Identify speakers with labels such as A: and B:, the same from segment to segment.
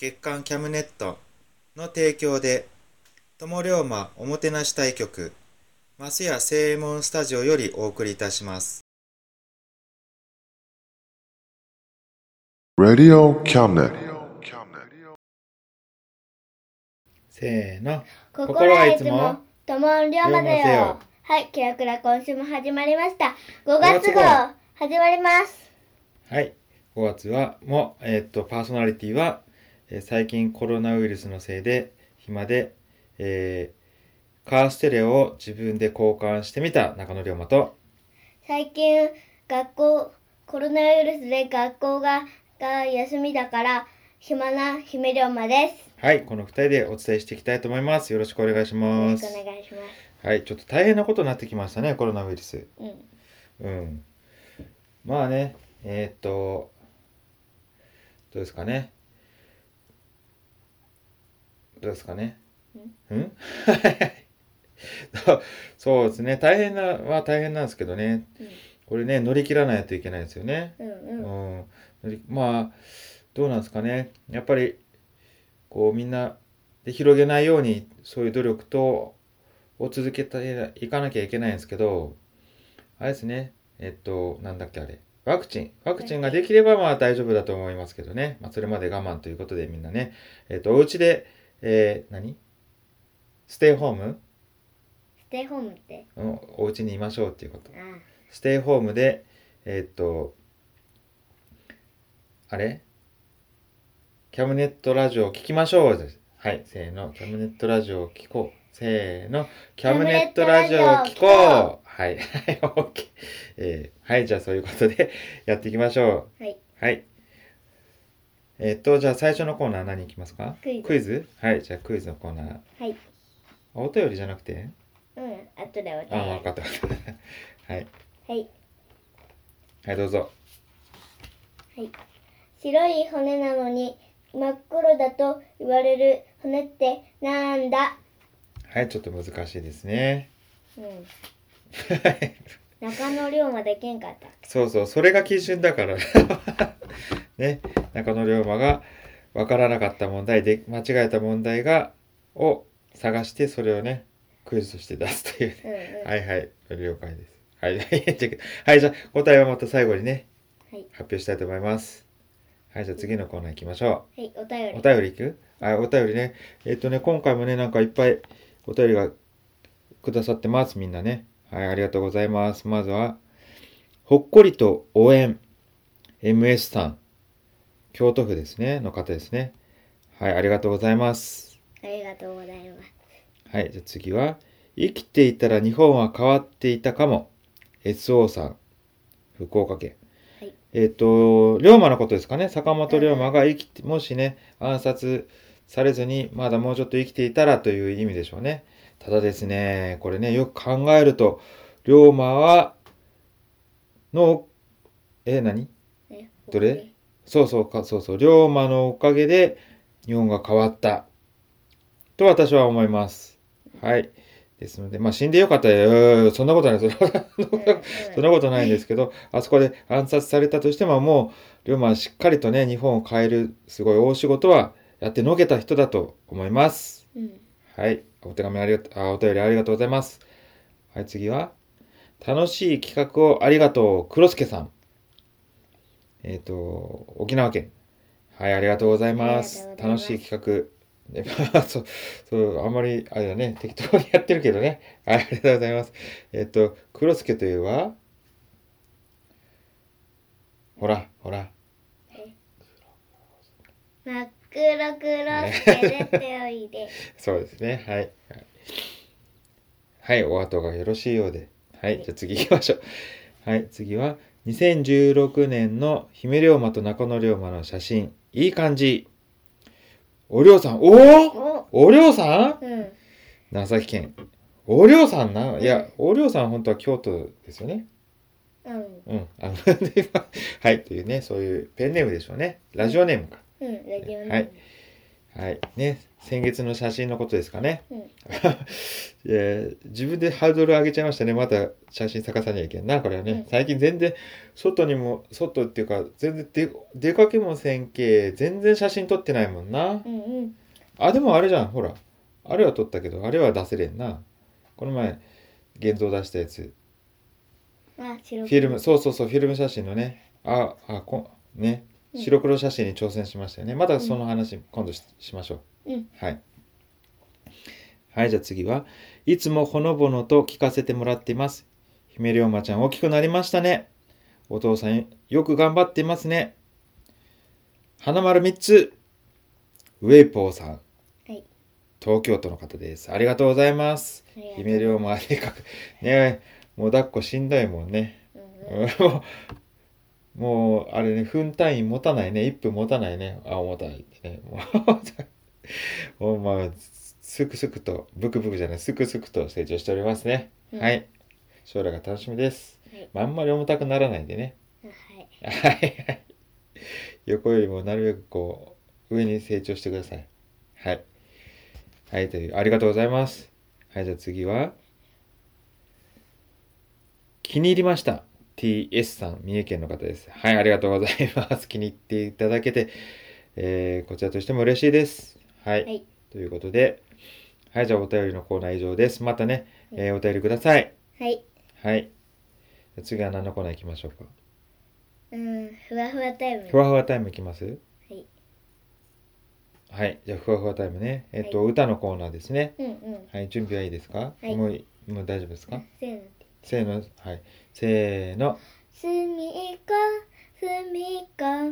A: 月刊キャムネットの提供で友龍馬おもてなし対局マスヤ正右衛門スタジオよりお送りいたします
B: Radio Cabinet.
A: せーの
C: 心はいつも、ともんりょうまだ
A: 龍馬せよ
C: よ。はい、キラクラ今週も始まりました。5月
A: 5月
C: 号
A: 号、
C: 始まります。
A: はい。5月は、もう、えーっと、パーソナリティは、えー最近コロナウイルスのせいで、暇で、えーカーステレオを自分で交換してみた中野龍馬と、
C: 最近、学校、コロナウイルスで学校がが休みだから、暇な姫龍馬です。
A: はい、この2人でお伝えしていきたいと思います。よろしくお願いし
C: よ
A: ます
C: ろしく。お願いします。
A: はい、ちょっと大変なことになってきましたね、コロナウイルス。
C: うん。
A: うん。まあね、えーっと、どうですかね。どうですかね。うん そうですね。大変なは大変なんですけどね。これね、乗り切らないといけないですよね。
C: うん
A: う
C: うん。
A: まあ、どうなんですかね。やっぱり、こうみんなで広げないように、そういう努力と、を続けていかなきゃいけないんですけど、あれですね。えっと、なんだっけあれ。ワクチン。ワクチンができればまあ大丈夫だと思いますけどね。まあそれまで我慢ということでみんなね。えっと、お家で、えー何？ステイホーム？
C: ステイホームって？
A: うんお家にいましょうっていうこと。
C: あ
A: ステイホームで、えーっと、あれ？キャムネットラジオを聞きましょうです。はい、せーの。キャムネットラジオを聞こう。せーの。キャムネットラジオを聞こう。はい、はい、オッケー。えーはい、じゃあそういうことでやっていきましょう。
C: はい。
A: はい。えーっと、じゃあ最初のコーナー何いきますか？
C: クイズ
A: はい、じゃあクイズのコーナー。
C: はい。
A: あお便りじゃなくて？
C: うん。後でお
A: あ、
C: 便り
A: わかった。はい。
C: はい。
A: はい、どうぞ。
C: はい。白い骨なのに真っ黒だと言われる骨ってなんだ？
A: はい、ちょっと難しいですね。
C: うん。中野龍馬でけんかった。
A: そうそう、それが基準だから。ね、中野龍馬が分からなかった問題で、間違えた問題が、を探して、それをね、クイズとして出すという
C: うん
A: ね。
C: うん。
A: はいはい、了解です。はい、はい、じゃあ答えはまた最後にね、
C: はい
A: 発表したいと思います。はい、じゃあ次のコーナー行きましょ
C: はい、お便
A: う。
C: り。
A: お便りいく？あ、お便りね。えっとね、今回もね、なんかいっぱいお便りがくださってます、みんなね。はい、ありがとうございます。まずは、ほっこりと応援、MS さん、京都府ですね、の方ですね。はい、ありがとうございます。
C: ありがとうございます。
A: はい、じゃあ次は、生きていたら日本は変わっていたかも、SO さん、福岡県。
C: はい
A: えっ、と、龍馬のことですかね。坂本龍馬が生きて、もしね、暗殺されずに、まだもうちょっと生きていたらという意味でしょうね。ただですね、これね、よく考えると、龍馬は、の、え、何？
C: ね
A: どれ？そうそうか、そうそう、龍馬のおかげで日本が変わった。と私は思います。はい。ですので、まあ死んでよかったら、う ーそんなことない、そんなことないんですけど、あそこで暗殺されたとしても、もう、龍馬はしっかりとね、日本を変える、すごい大仕事はやってのけた人だと思います。
C: うん。
A: はい。お手紙ありがとう、あ、お便りありがとうございます。はい、次は、楽しい企画をありがとう、黒助さん。えっ、と、沖縄県。はい、ありがとうございます。
C: ます
A: 楽しい企画。そう、そう、あんまり、あれだね、適当にやってるけどね。はい、ありがとうございます。えっ、と、黒助といえば、ほら、ほら。
C: 真っ黒黒すけ出ておいで。
A: そうですね。はい。はいはい、お後がよろしいようで。はい、じゃあ次行きましょう。はい、次は、2016年の姫龍馬と中野龍馬の写真。いい感じ。おりょうさん、おお
C: お
A: おりょうさん？
C: うん。
A: 長崎県。おりょうさんな？いや、おりょうさん本当は京都ですよね。
C: うん。
A: うん。あの、はい、というね、そういうペンネームでしょうね。ラジオネームか。
C: うん。ラジオネーム
A: はい。はい。ね、先月の写真のことですかね。
C: うん。
A: えー自分でハードル上げちゃいましたね。また写真逆さにはいけんな、これはね。
C: うん
A: 最近全然、外にも、外っていうか、全然出出かけもせんけ、全然写真撮ってないもんな。
C: うんうん。
A: あ、でもあれじゃん、ほら。あれは撮ったけど、あれは出せれんな。この前、現像出したやつ。フィルム、そうそうそう、フィルム写真のね。あ、あ、こね。
C: うん
A: 白黒写真に挑戦しましたよね。またその話、今度ししましょう。
C: うん。
A: はい。はい、じゃあ次は。いつもほのぼのと聞かせてもらっています。姫龍馬ちゃん大きくなりましたね。お父さんよく頑張っていますね。花丸3つ。ウェイポーさん。
C: はい。
A: 東京都の方です。ありがとうございます。
C: ありがとう
A: 姫龍馬でかく。ねもう抱っこしんどいもんね。
C: うん
A: もう、あれね、分単位持たないね。1分持たないね。あ、重たいってね。もう、もうまあ、すくすくと、ブクブクじゃない、すくすくと成長しておりますね。
C: うん
A: はい。将来が楽しみです。
C: はい
A: まああんまり重たくならないでね。
C: はい。
A: はいはい。横よりもなるべくこう、上に成長してください。はい。はい、という、ありがとうございます。はい、じゃあ次は、気に入りました。TS さん、三重県の方です。はい、ありがとうございます。気に入っていただけて、えーこちらとしても嬉しいです。はい。
C: はい
A: ということで、はい、じゃあお便りのコーナー以上です。またね、えーお便りください。
C: はい。
A: はい。次は何のコーナー行きましょうか？
C: うん。ふわふわタイム。
A: ふわふわタイムいきます？
C: はい。
A: はい。じゃあ、ふわふわタイムね。えっと、歌のコーナーですね。
C: うんうん。
A: はい。準備はいいですか、
C: はい
A: もうい、もう大丈夫ですか？
C: せーの。
A: せーの。はい。せーの。
C: すみか、すみか。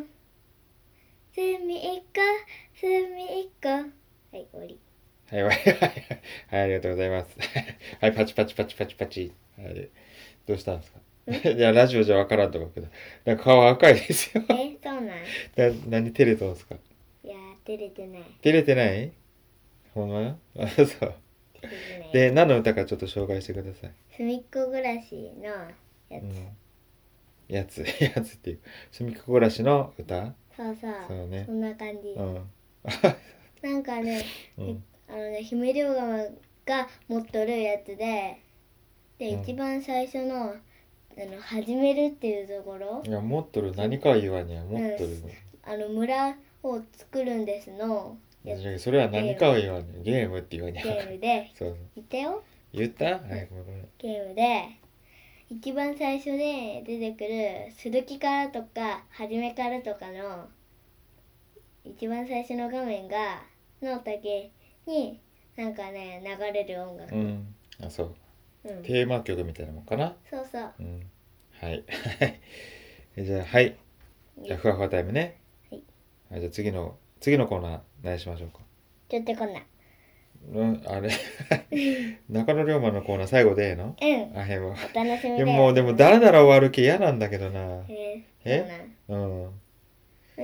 C: すみか、すみか。はい、終わり。
A: はい、はい、はい。はい、ありがとうございます。はい、パチパチパチパチパチ。はい。どうしたんですか？いや、ラジオじゃわからんと思うけど。なんか顔赤いですよ。
C: え、そうなん？
A: な何照れとんすか？
C: いやー、照れてない。
A: 照れてない？ほんま？あ、そう。で、何の歌かちょっと紹介してください。
C: すみっこ暮らしのやつ。
A: うん。やつ、やつっていう。すみっこ暮らしの歌
C: そうそう。
A: そうね
C: そんな感じ。
A: うん。
C: なんかね、
A: うん。
C: あのね、姫龍川が持っとるやつで、で、
A: うん
C: 一番最初の、あの、始めるっていうところ、
A: いや、持っとる、何かは言わにゃ、持っとる。
C: あの、村を作るんですの、
A: それは何かは言わにゃ、ゲームって言わにゃ。
C: ゲームで、
A: そう。
C: 言ったよ
A: 言った？はい、ごめんごめん。
C: ゲームで一番最初で出てくる鈴木からとか初めからとかの一番最初の画面がの竹になんかね流れる音楽、
A: うん。あ、そう。
C: うん
A: テーマ曲みたいなもんかな？
C: そうそう
A: うん。はい。え じゃあ、はい。じゃあ、ふわふわタイムね。
C: はい。
A: はい、じゃあ次の、次のコーナー、何しましょうか。
C: ちょっとこんな
A: うん、あれ。中野龍馬のコーナー最後でええの？
C: うん。
A: あ、へんわ。
C: お楽しみ
A: で。
C: で
A: もでもだらだら終わる気嫌なんだけどな。
C: えー、
A: え？
C: うん。
A: う
C: ー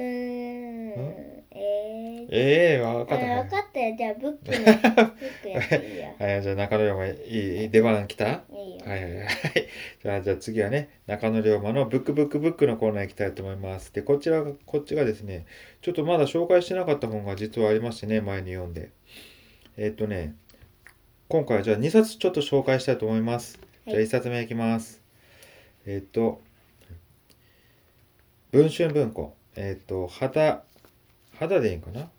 C: ん？えー、
A: ええわか
C: あ
A: った
C: 分かったよじゃあブックの ブックやっていいよ
A: はい、じゃあ中野龍馬いい出番来た？
C: いいよ
A: はいはいはい。じゃあ、じゃあ次はね、中野龍馬のブックブックブックのコーナー行きたいと思います。で、こちらが、こっちがですね、ちょっとまだ紹介してなかった本が実はありましてね、前に読んで。えっ、とね、今回はじゃあ2冊ちょっと紹介したいと思います。
C: はい
A: じゃあ1冊目いきます。えっ、と、文春文庫。えっ、と、肌、肌でいいんかな？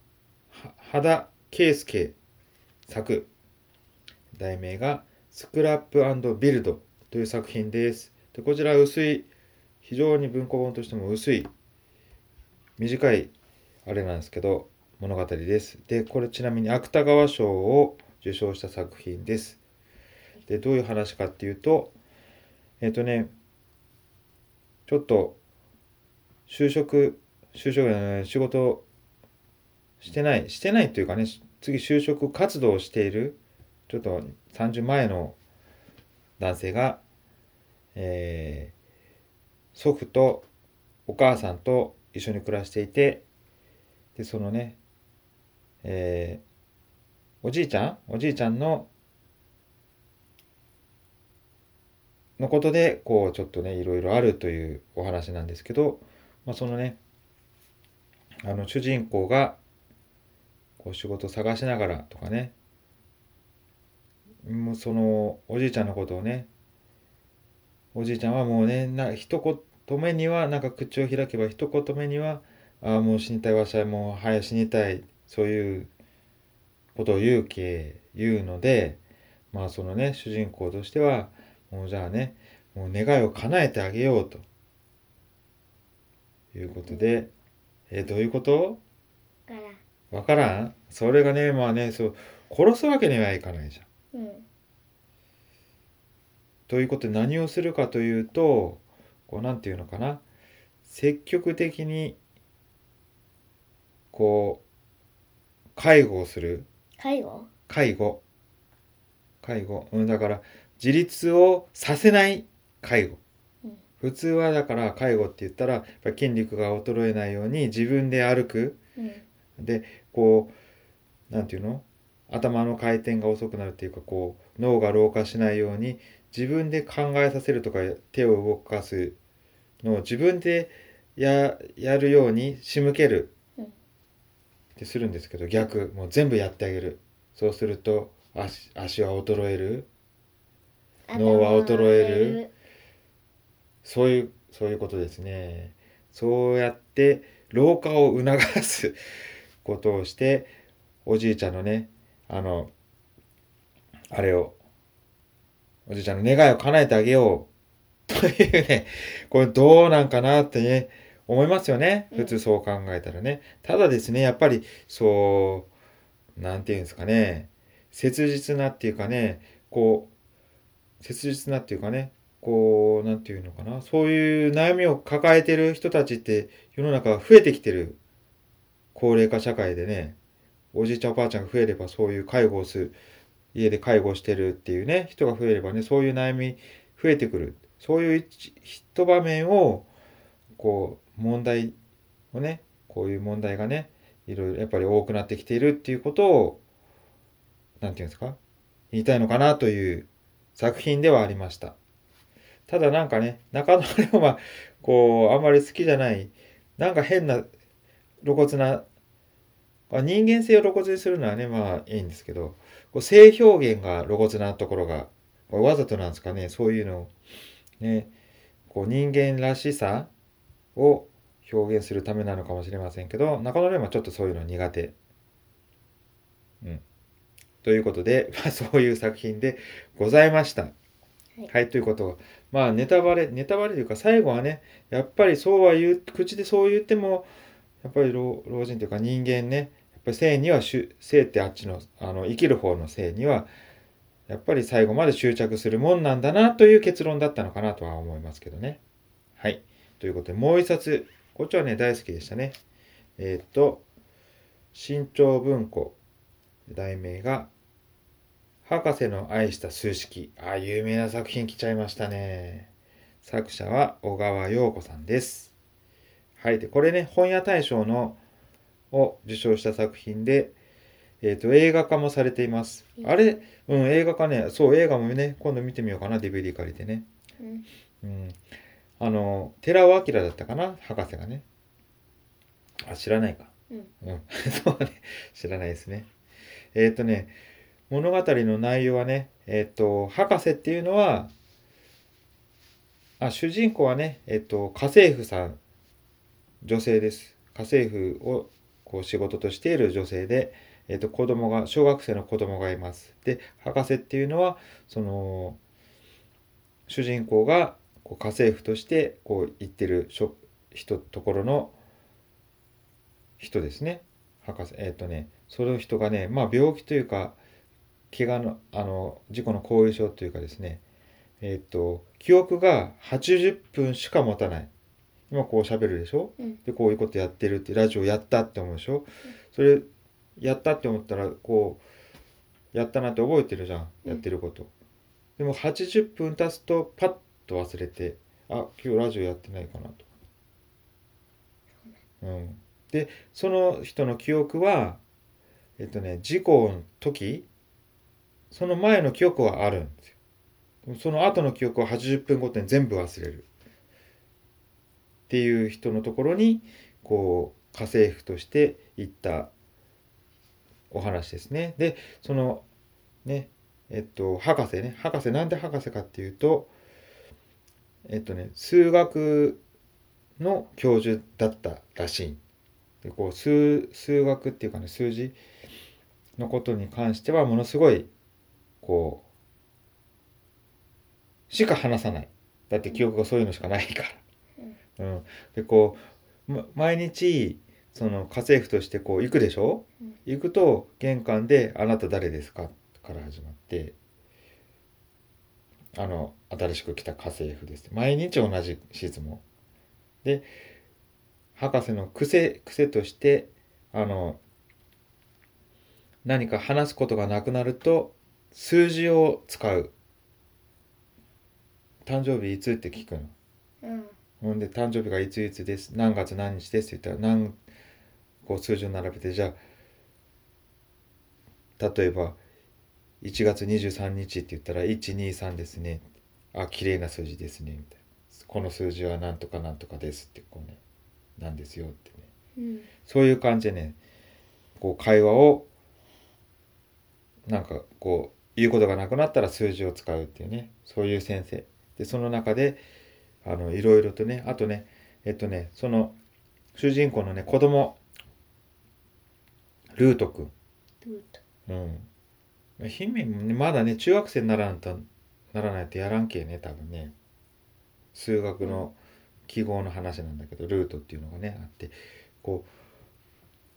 A: 肌圭介作。題名が、スクラップビルドという作品です。でこちら薄い、非常に文庫本としても薄い、短いあれなんですけど、物語です。で、これちなみに芥川賞を受賞した作品です。で、どういう話かっていうと、えっ、とね、ちょっと、就職、就職、仕事してない、してないというかね、次就職活動をしている、ちょっと30前の男性が、えー祖父とお母さんと一緒に暮らしていて、で、そのね、えーおじいちゃんおじいちゃんの、のことで、こう、ちょっとね、いろいろあるというお話なんですけど、まあ、そのね、あの、主人公が、こう、仕事探しながらとかね、もうその、おじいちゃんのことをね、おじいちゃんはもうね、な、一言目には、なんか口を開けば一言目には、ああ、もう死にたい、わしはもう早死にたい、そういうことを言うけ、言うので、まあそのね、主人公としては、もうじゃあね、もう願いを叶えてあげようと。いうことで、えどういうこと？
C: から
A: わからん？それがね、まあね、そう、殺すわけにはいかないじゃん。
C: うん
A: ということで何をするかというと、こうなんていうのかな？積極的に、こう、介護をする。
C: 介護？
A: 介護。介護。うん、だから、自立をさせない介護。
C: うん
A: 普通はだから介護って言ったら、やっぱり筋肉が衰えないように自分で歩く。
C: うん
A: で、こう、なんていうの？頭の回転が遅くなるっていうか、こう、脳が老化しないように、自分で考えさせるとか、手を動かすのを自分でや、やるように仕向けるってするんですけど、逆、もう全部やってあげる。そうすると、足、足は衰える。脳は衰えるそういう、そういうことですね。そうやって老化を促すことをして、おじいちゃんのね、あの、あれを、おじいちゃんの願いを叶えてあげよう。というね、これどうなんかなってね、思いますよね。
C: うん
A: 普通そう考えたらね。ただですね、やっぱり、そう、なんていうんですかね、切実なっていうかね、こう、切実なっていうかね、こう、なんていうのかな、そういう悩みを抱えてる人たちって世の中増えてきてる高齢化社会でね、おじいちゃんおばあちゃんが増えればそういう介護をする、家で介護してるっていうね、人が増えればね、そういう悩み増えてくる。そういう一場面を、こう、問題をね、こういう問題がね、いろいろやっぱり多くなってきているっていうことを、なんていうんですか、言いたいのかなという作品ではありました。ただなんかね、中野龍馬、こう、あんまり好きじゃない、なんか変な露骨な、あ人間性を露骨にするのはね、まあいいんですけど、こう性表現が露骨なところが、これわざとなんですかね、そういうのを、ね、こう人間らしさを表現するためなのかもしれませんけど、中野龍馬はちょっとそういうの苦手。うん。ということで、まあそういう作品でございました。
C: い
A: はい、ということは、まあネタバレ、ネタバレというか最後はね、やっぱりそうは言う、口でそう言っても、やっぱり老人というか人間ね、やっぱり生には、生ってあっちの、あの、生きる方の生には、やっぱり最後まで執着するもんなんだなという結論だったのかなとは思いますけどね。はい。ということで、もう一冊、こっちはね、大好きでしたね。えーっと、新潮文庫、題名が、博士の愛した数式。あ、有名な作品来ちゃいましたね。作者は小川陽子さんです。はい。で、これね、本屋大賞のを受賞した作品で、えっ、と、映画化もされています。あれ、うん、映画化ね、そう、映画もね、今度見てみようかな、DVD 借りてね。
C: うん
A: うん。あの、寺尾明だったかな、博士がね。あ、知らないか。
C: うん
A: うん。そうね、知らないですね。えっ、とね物語の内容はねえっ、と博士っていうのはあ主人公はねえっ、と家政婦さん女性です。家政婦をこう仕事としている女性で、えっと子供が小学生の子供がいます。で博士っていうのはその主人公がこう家政婦としてこう行ってる人ところの人ですね。博士えっ、とねその人がねまあ病気というか怪我のあの事故の後遺症というかですね。えっ、と記憶が80分しか持たない。今こう喋るでしょ、
C: うん。
A: でこういうことやってるってラジオやったって思うでしょ、それやったって思ったらこうやったなって覚えてるじゃんやってること、でも80分経つとパッと忘れてあ今日ラジオやってないかなと。うん。でその人の記憶はえっとね事故の時その前の記憶はあるんですよ。その後の記憶は80分ごとに全部忘れるっていう人のところにこう家政婦として行ったお話ですね。でそのねえっと博士ね博士なんで博士かっていうとえっとね数学の教授だったらしい。でこう数数学っていうかね数字のことに関してはものすごいこうしか話さない。だって記憶がそういうのしかないから。うん、でこう、ま、毎日その家政婦としてこう行くでしょ、
C: うん。
A: 行くと玄関で「あなた誰ですか?」から始まって「あの新しく来た家政婦です」毎日同じ質問で博士の癖癖としてあの何か話すことがなくなると数字を使う。誕生日いつって聞くの。
C: うん
A: ほんで、誕生日がいついつです。何月何日ですって言ったら、何、こう数字を並べて、じゃあ、例えば、1月23日って言ったら、123ですね。あ、綺麗な数字ですね。みたいな。この数字は何とか何とかですって、こうね、なんですよってね。
C: うん
A: そういう感じでね、こう会話を、なんかこう、言うことがなくなったら数字を使うっていうね、そういう先生。で、その中で、あの、いろいろとね、あとね、えっとね、その、主人公のね、子供、ルートくん。
C: ルート
A: うん。姫もね、まだね、中学生にならんと、ならないとやらんけね、多分ね。数学の記号の話なんだけど、ルートっていうのがね、あって、こう、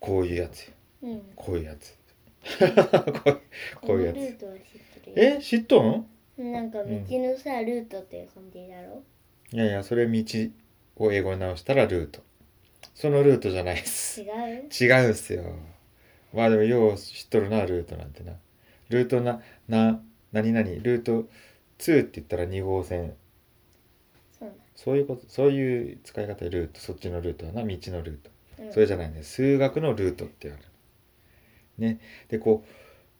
A: こういうやつよ。
C: うん
A: こういうやつ。こういうやつ。え知っとん？
C: なんか道のさ、ルートっていう感じだろ？
A: いやいや、それ道を英語に直したらルート。そのルートじゃないです。
C: 違う？
A: 違うんすよ。まあでもよう知っとるな、ルートなんてな。ルートな、な、何々、ルート2って言ったら2号線。
C: そう
A: そういうこと、そういう使い方でルート、そっちのルートはな、道のルート。
C: なの
A: それじゃないね。数学のルートってある。ね。で、こう、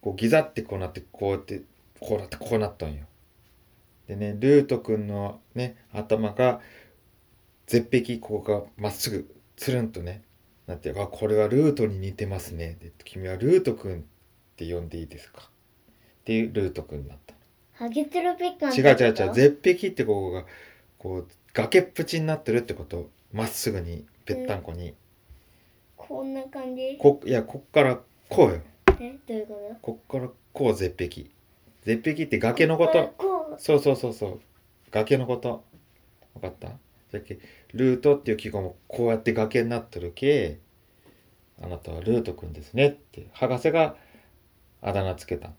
A: こうギザってこうなって、こうやって、こうなって、こうなったんよ。でね、ルートくんのね、頭が、絶壁、ここがまっすぐ、つるんとね、なって、あ、これはルートに似てますね。で、君はルートくんって呼んでいいですか？っていうルートくんだった。
C: ハゲツルピッカン
A: 違う違う違う。絶壁ってここが、こう、崖っぷちになってるってこと。まっすぐに、ぺったんこに。
C: こんな感じ？
A: こいやこっからこうよ
C: えどういうこと？
A: こっからこう絶壁絶壁って崖のこと
C: こう
A: そうそうそうそう。崖のこと。分かった？じゃけルートっていう記号もこうやって崖になってるけあなたはルートくんですねって。博士があだ名つけた。
C: あ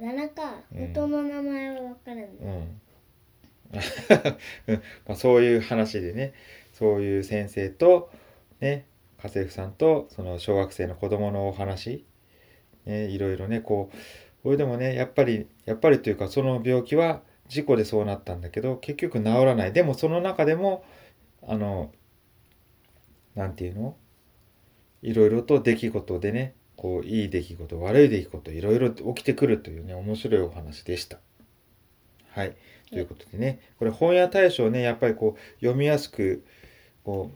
C: だ名か。
A: うん。
C: 元の名前は分からん
A: う
C: ね
A: ん。うん。まあ、そういう話でね。そういう先生とね家政婦さんとその小学生の子供のお話、ね、いろいろねこう。これでもねやっぱりやっぱりというかその病気は事故でそうなったんだけど結局治らない。でもその中でもあのなんていうの？いろいろと出来事でねこういい出来事悪い出来事いろいろ起きてくるというね面白いお話でした。はい。ということでねこれ本屋大賞ねやっぱりこう読みやすくこ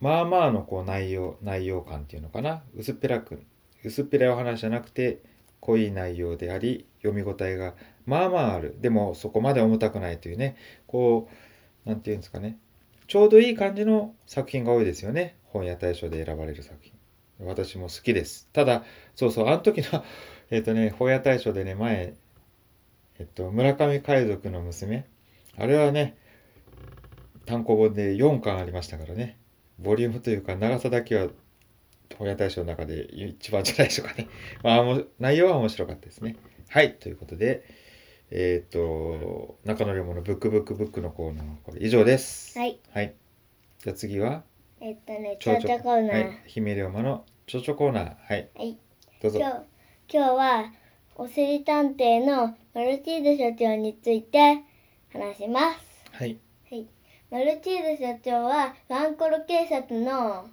A: うまあまあのこう内容内容感っていうのかな？薄っぺらく薄っぺらいお話じゃなくて濃い内容であり読み応えがまあまあある。でもそこまで重たくないというねこうなんていうんですかね。ちょうどいい感じの作品が多いですよね。本屋大賞で選ばれる作品。私も好きです。ただそうそうあの時の えっとね本屋大賞でね前えっと村上海賊の娘。あれはね単行本で4巻ありましたからね。ボリュームというか長さだけは本屋大賞の中で一番じゃないでしょうかね。まあ、内容は面白かったですね。はい、ということで、えっ、と、中野龍馬のブックブックブックのコーナーはこれ以上です。
C: はい。
A: はい。じゃあ次は、
C: えっとね、ちょちょコーナー。
A: はい、姫龍馬のちょちょコーナー。はい、
C: はい。
A: どうぞ。
C: 今日、今日は、おしり探偵のマルチーズ社長について話します。
A: はい。
C: はい。マルチーズ社長は、ワンコロ警察の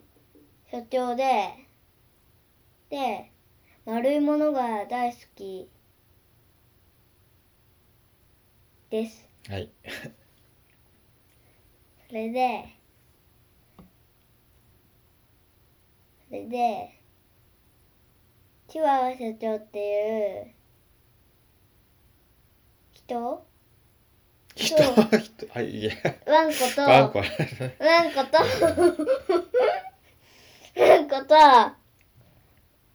C: 社長で、で、丸いものが大好きです。
A: はい。
C: それで、それで、チワワ社長っていう人？
A: 人、人、はい、いや、
C: ワンコと、
A: ワンコ。
C: ワンコと、ワンコと、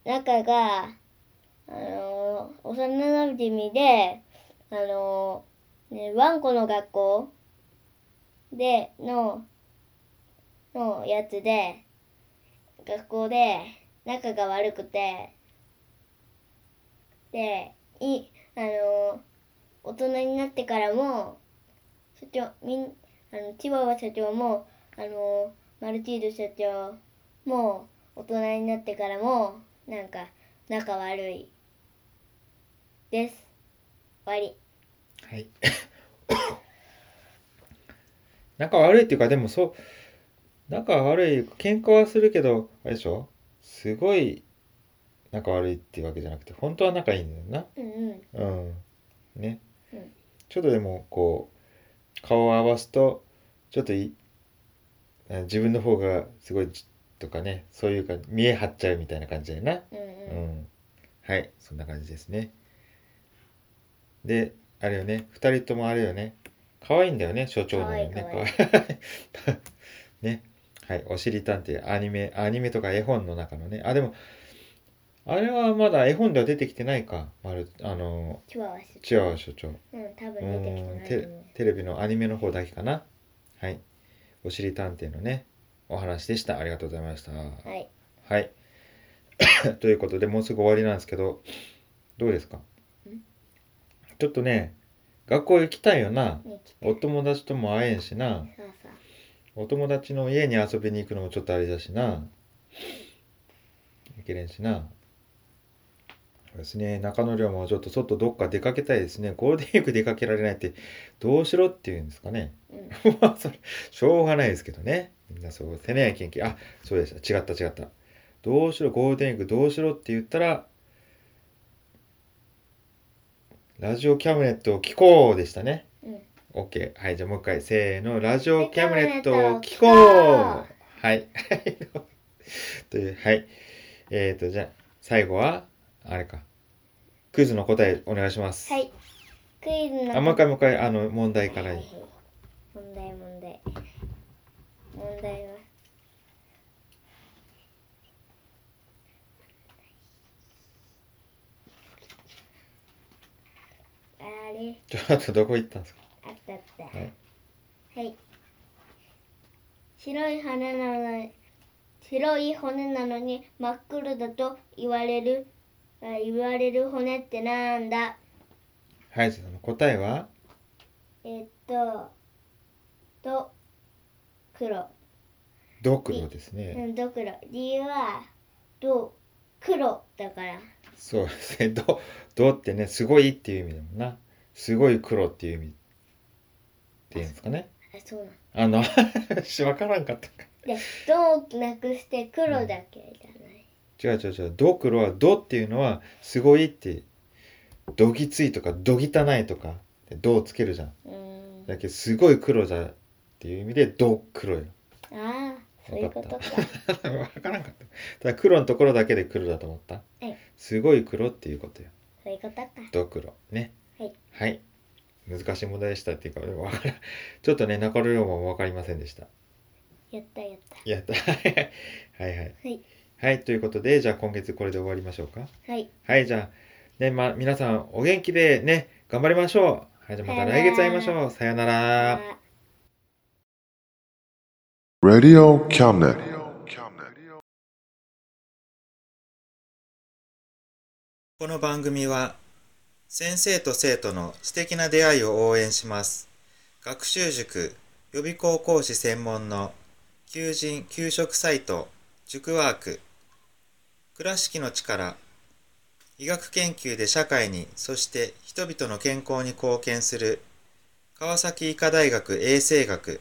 C: 仲が、あのー、幼馴染で、あのー、ね、ワンコの学校で、の、のやつで、学校で仲が悪くて、で、い、あのー、大人になってからも、社長、みん、あの、チワワ社長も、あの、マルチード社長も、大人になってからも、なんか、仲悪い。です。終わり。
A: はい。仲悪いっていうか、でもそう、仲悪い、喧嘩はするけど、あれでしょ？すごい仲悪いっていうわけじゃなくて、本当は仲いいんだよな。
C: うんうん。
A: うん。ね。
C: うん
A: ちょっとでも、こう、顔を合わすと、ちょっと自分の方がすごいじとかね、そういうか、見え張っちゃうみたいな感じだよな。
C: うん
A: う
C: うん。
A: ん。はい、そんな感じですね。で、あれよね、二人ともあれよね、可愛いんだよね、所長のね。
C: 可愛い
A: ね。はい、おしり探偵、アニメ、アニメとか絵本の中のね。あ、でも、あれはまだ絵本では出てきてないか。まる、あの、
C: チワワ社長。
A: チワワ所長。
C: うん、多
A: う
C: 分出てきて
A: ん
C: ない
A: テ。テレビのアニメの方だけかな。はい。おしり探偵のね、お話でした。ありがとうございました。
C: はい。
A: はい。ということで、もうすぐ終わりなんですけど、どうですか？ちょっとね、学校行きたいよな。お友達とも会えんしな。
C: そうそう。
A: お友達の家に遊びに行くのもちょっとあれだしな。行けれんしな。そうですね。中野龍馬はちょっと外どっか出かけたいですね。ゴールデンウィーク出かけられないって、どうしろっていうんですかね。
C: うん。
A: まあ、それ、しょうがないですけどね。みんなそう、せねや研究。あ、そうでした。違った違った。どうしろ、ゴールデンウィークどうしろって言ったら、ラジオキャムネットを聞こうでしたね。
C: うん。
A: OK。はい、じゃあもう一回、せーの、ラジオキャムネットを聞
C: 聞
A: こうはい。という、はい。えーと、じゃあ、最後は、あれか。クイズの答えお願いします。
C: はい。クイズの。
A: あ、もう一回もう一回、あの、問題から。
C: はい問題問題。問題は。あれ
A: ちょっとどこ行ったんですか？
C: あったあった。
A: はい
C: はい。白い羽なのに、白い骨なのに真っ黒だと言われる、あ言われる骨ってなんだ？
A: はい、その答えは？
C: えっと、と、黒。
A: ドクロです
C: う
A: ね。
C: ん、ど黒。理由は、ど、黒だから。
A: そうですね。ド、ドってね、すごいっていう意味だもんな。すごい黒っていう意味っていうんですかね。
C: あ、そうなの。
A: あの、しわからんかったか。
C: で、どをなくして黒だけじゃない。
A: 違う違う違う。ドクロは、ドっていうのは、すごいって、どぎついとか、どぎたないとか、でドをつけるじゃん。
C: うーん。
A: だけど、すごい黒だっていう意味で、ド黒よ。
C: ああ、そういうことか。
A: わからんかった。ただ黒のところだけで黒だと思った？
C: はい。
A: すごい黒っていうことよ。
C: いうことか。
A: ドクロね。
C: はい。
A: はい。難しい問題でしたっていうかでもわからん。ちょっとね中野龍馬も分かりませんでした。
C: やったやった。
A: やった。はいはい。
C: はい。
A: はいということでじゃあ今月これで終わりましょうか。
C: はい。
A: はいじゃあねま皆さんお元気でね頑張りましょう。はいじゃあまた来月会いましょう。さよなら。
C: あ
B: Radio Cabinet.
A: この番組は先生と生徒の素敵な出会いを応援します学習塾予備校講師専門の求人・給食サイト塾ワーク倉敷の力医学研究で社会にそして人々の健康に貢献する川崎医科大学衛生学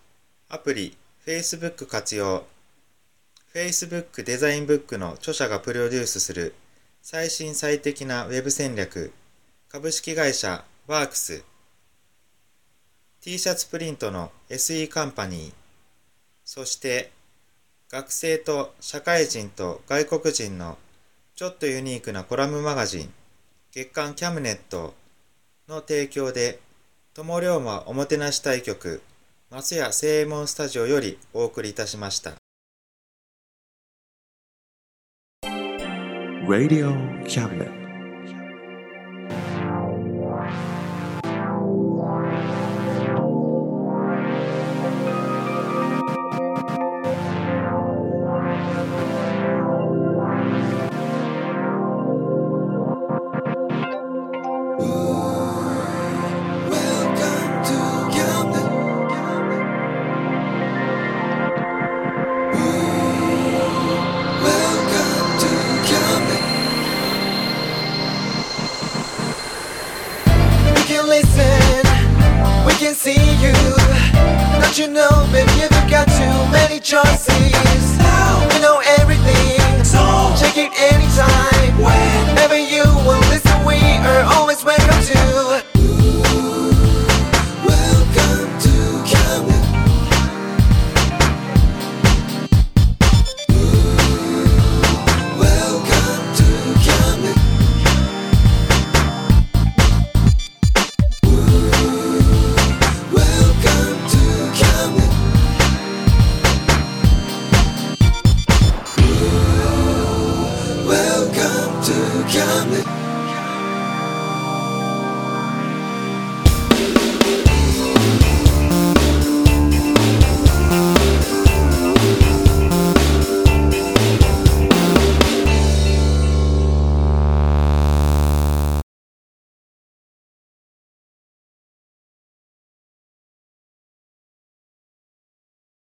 A: アプリ、Facebook 活用。Facebook デザインブックの著者がプロデュースする最新最適なウェブ戦略。株式会社ワークス。T シャツプリントの SE カンパニー。そして学生と社会人と外国人のちょっとユニークなコラムマガジン。月刊キャムネットの提供で友龍馬おもてなし対局。松屋正門スタジオよりお送りいたしました。
B: Radio Cabinet.